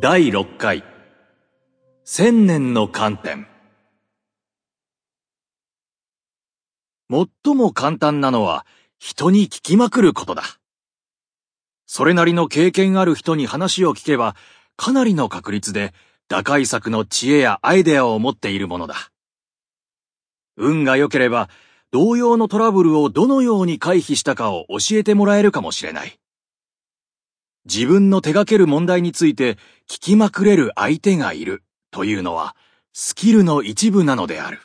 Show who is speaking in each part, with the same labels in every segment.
Speaker 1: 第6回千年の観点最も簡単なのは人に聞きまくることだ。それなりの経験ある人に話を聞けばかなりの確率で打開策の知恵やアイデアを持っているものだ。運が良ければ同様のトラブルをどのように回避したかを教えてもらえるかもしれない。自分の手掛ける問題について聞きまくれる相手がいるというのはスキルの一部なのである。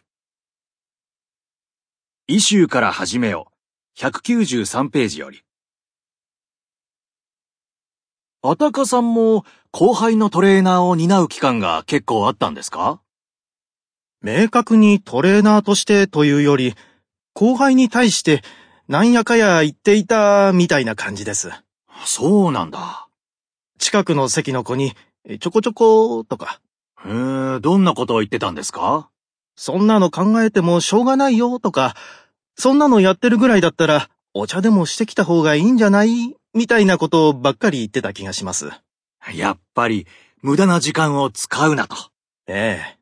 Speaker 1: イシューから始めよう。193ページより。あたかさんも後輩のトレーナーを担う期間が結構あったんですか？
Speaker 2: 明確にトレーナーとしてというより、後輩に対してなんやかや言っていたみたいな感じです。
Speaker 1: そうなんだ。
Speaker 2: 近くの席の子に、ちょこちょことか。
Speaker 1: へえ、どんなことを言ってたんですか？
Speaker 2: そんなの考えてもしょうがないよとか、そんなのやってるぐらいだったら、お茶でもしてきた方がいいんじゃない？みたいなことばっかり言ってた気がします。
Speaker 1: やっぱり、無駄な時間を使うなと。
Speaker 2: ええ。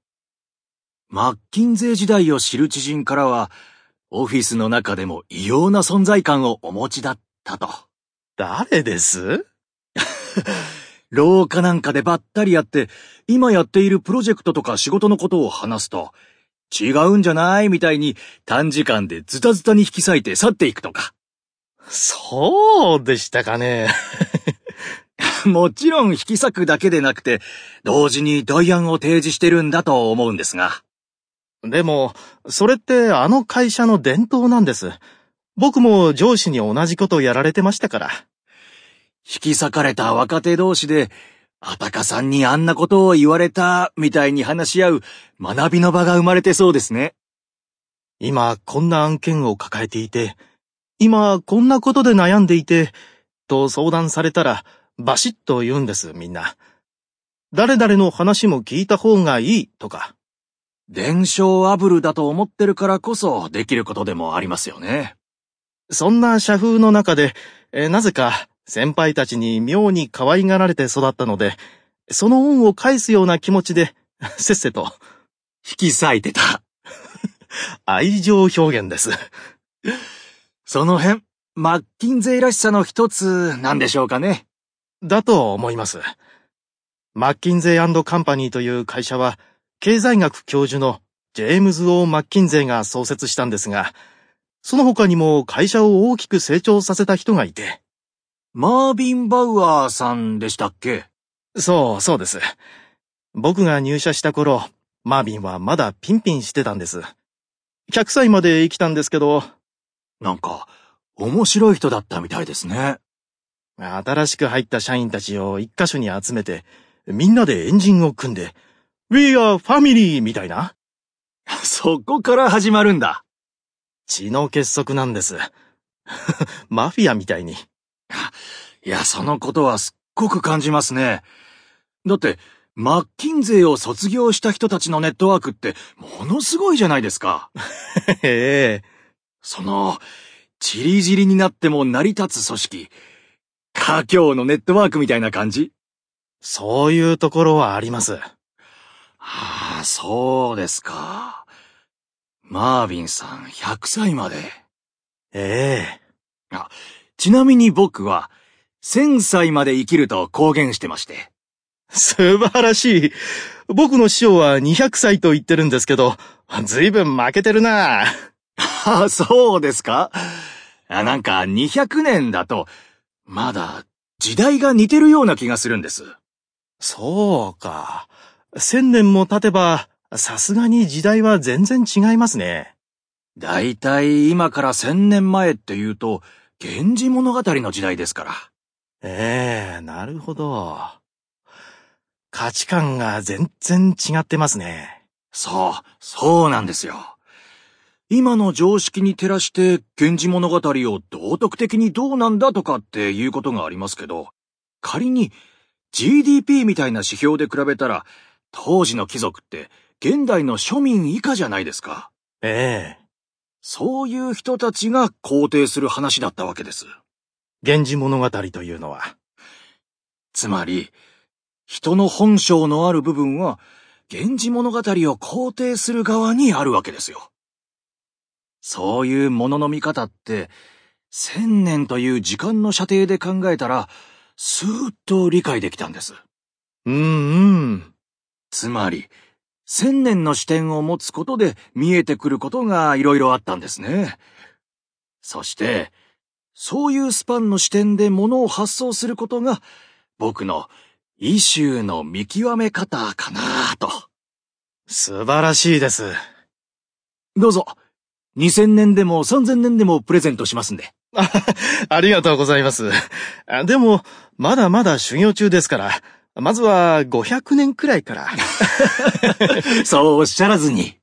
Speaker 1: マッキンゼー時代を知る知人からは、オフィスの中でも異様な存在感をお持ちだったと。
Speaker 2: 誰です？
Speaker 1: 廊下なんかでばったりやって、今やっているプロジェクトとか仕事のことを話すと、違うんじゃないみたいに短時間でズタズタに引き裂いて去っていくとか。
Speaker 2: そうでしたかね。
Speaker 1: もちろん引き裂くだけでなくて、同時に代案を提示してるんだと思うんですが。
Speaker 2: でも、それってあの会社の伝統なんです。僕も上司に同じことをやられてましたから。
Speaker 1: 引き裂かれた若手同士で、あたかさんにあんなことを言われた、みたいに話し合う学びの場が生まれてそうですね。
Speaker 2: 今こんな案件を抱えていて、今こんなことで悩んでいて、と相談されたら、バシッと言うんです、みんな。誰々の話も聞いた方がいい、とか。
Speaker 1: 伝承アブルだと思ってるからこそできることでもありますよね。
Speaker 2: そんな社風の中で、えなぜか先輩たちに妙に可愛がられて育ったので、その恩を返すような気持ちで、せっせと。
Speaker 1: 引き裂いてた。
Speaker 2: 愛情表現です。
Speaker 1: その辺、マッキンゼイらしさの一つなんでしょうかね。
Speaker 2: だと思います。マッキンゼイカンパニーという会社は、経済学教授のジェームズ・オー・マッキンゼイが創設したんですが、その他にも会社を大きく成長させた人がいて。
Speaker 1: マービン・バウアーさんでしたっけ？
Speaker 2: そう、そうです。僕が入社した頃、マービンはまだピンピンしてたんです。100歳まで生きたんですけど。
Speaker 1: なんか、面白い人だったみたいですね。
Speaker 2: 新しく入った社員たちを一箇所に集めて、みんなでエンジンを組んで、We are family みたいな。
Speaker 1: そこから始まるんだ。
Speaker 2: 血の結束なんです。マフィアみたいに。
Speaker 1: いや、そのことはすっごく感じますね。だって、マッキンゼーを卒業した人たちのネットワークってものすごいじゃないですか。
Speaker 2: へえ。
Speaker 1: その、チリジリになっても成り立つ組織、家境のネットワークみたいな感じ？
Speaker 2: そういうところはあります。
Speaker 1: はあ、そうですか。マービンさん100歳まで。
Speaker 2: ええ
Speaker 1: あ、ちなみに僕は1000歳まで生きると公言してまして。
Speaker 2: 素晴らしい。僕の師匠は200歳と言ってるんですけど、ずいぶん負けてるな
Speaker 1: あ、そうですか？あなんか200年だと、まだ時代が似てるような気がするんです。
Speaker 2: そうか。千年も経てばさすがに時代は全然違いますね。
Speaker 1: だいたい今から千年前って言うと、源氏物語の時代ですから。
Speaker 2: ええー、なるほど。価値観が全然違ってますね。
Speaker 1: そう、そうなんですよ。今の常識に照らして、源氏物語を道徳的にどうなんだとかっていうことがありますけど、仮に GDP みたいな指標で比べたら、当時の貴族って現代の庶民以下じゃないですか。
Speaker 2: ええ。
Speaker 1: そういう人たちが肯定する話だったわけです。
Speaker 2: 源氏物語というのは。
Speaker 1: つまり、人の本性のある部分は、源氏物語を肯定する側にあるわけですよ。そういうものの見方って、千年という時間の射程で考えたら、スーッと理解できたんです。
Speaker 2: うんうん。
Speaker 1: つまり、千年の視点を持つことで見えてくることがいろいろあったんですね。そして、そういうスパンの視点で物を発想することが、僕のイシューの見極め方かなと。
Speaker 2: 素晴らしいです。
Speaker 1: どうぞ、2000年でも3000年でもプレゼントしますんで。
Speaker 2: ありがとうございます。でも、まだまだ修行中ですから、まずは500年くらいから。
Speaker 1: そうおっしゃらずに。